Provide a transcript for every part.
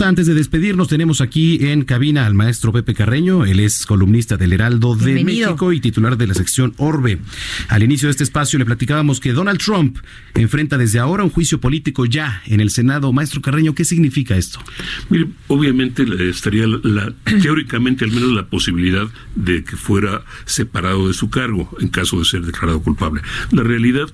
Antes de despedirnos, tenemos aquí en cabina al maestro Pepe Carreño. Él es columnista del Heraldo de Bienvenido. México y titular de la sección Orbe. Al inicio de este espacio le platicábamos que Donald Trump enfrenta desde ahora un juicio político ya en el Senado. Maestro Carreño, ¿qué significa esto? Mire, obviamente estaría la, la- teóricamente al menos la posibilidad de que fuera separado de su cargo en caso de ser declarado culpable. La realidad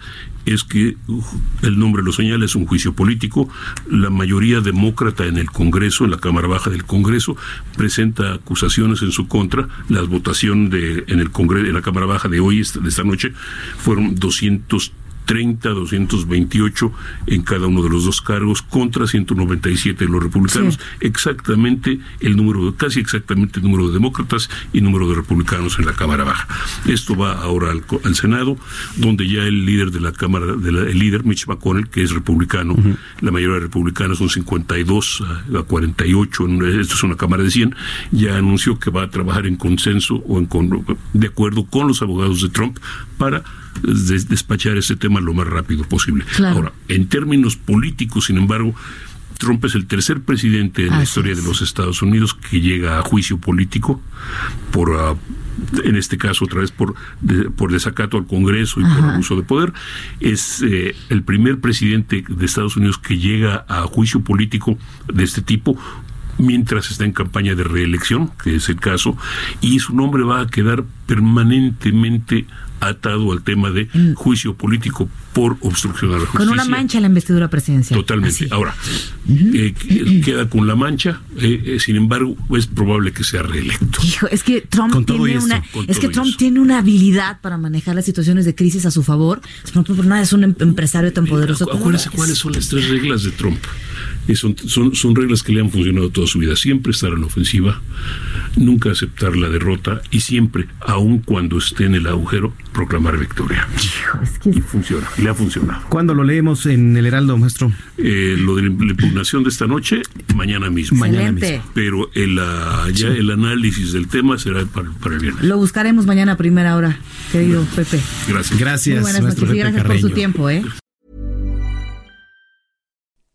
es que uf, el nombre lo señala, es un juicio político. La mayoría demócrata en el Congreso, en la Cámara Baja del Congreso, presenta acusaciones en su contra. La votación de, en el Congreso, en la Cámara Baja de hoy, de esta noche, fueron 230, 228 en cada uno de los dos cargos contra 197 de los republicanos. Sí. Exactamente el número, casi exactamente el número de demócratas y número de republicanos en la Cámara Baja. Esto va ahora al, al Senado, donde ya el líder de la Cámara, de la- el líder Mitch McConnell, que es republicano, la mayoría de republicanos son 52 a, a 48, en- esto es una Cámara de 100, ya anunció que va a trabajar en consenso o en con- de acuerdo con los abogados de Trump para des- despachar ese tema lo más rápido posible. Claro. Ahora, en términos políticos, sin embargo, Trump es el tercer presidente en la Así historia es. de los Estados Unidos que llega a juicio político por, ah, en este caso, otra vez por, de- por desacato al Congreso y por abuso de poder. Es eh, el primer presidente de Estados Unidos que llega a juicio político de este tipo mientras está en campaña de reelección, que es el caso, y su nombre va a quedar permanentemente atado al tema de juicio político por obstrucción a la justicia. Con una mancha en la investidura presidencial. Totalmente. Así. Ahora, eh, que- queda con la mancha, eh, eh, sin embargo, es probable que sea reelecto. Hijo, es que Trump tiene una, es que Trump eso. tiene una habilidad para manejar las situaciones de crisis a su favor. Por ejemplo, nada es un em- empresario tan poderoso como Acuérdense cuáles son las tres reglas de Trump. Y son, son, son reglas que le han funcionado toda su vida. Siempre estar la ofensiva, nunca aceptar la derrota y siempre, aun cuando esté en el agujero, proclamar victoria. Es que Y funciona, le ha funcionado. ¿Cuándo lo leemos en el Heraldo, maestro? Eh, lo de la impugnación de esta noche, mañana mismo. Mañana mismo. Pero el, ah, ya el análisis del tema será para, para el viernes. Lo buscaremos mañana a primera hora, querido Pepe. Gracias. Muy Gracias, buenas maestro noches y Pepe gracias por su tiempo, ¿eh?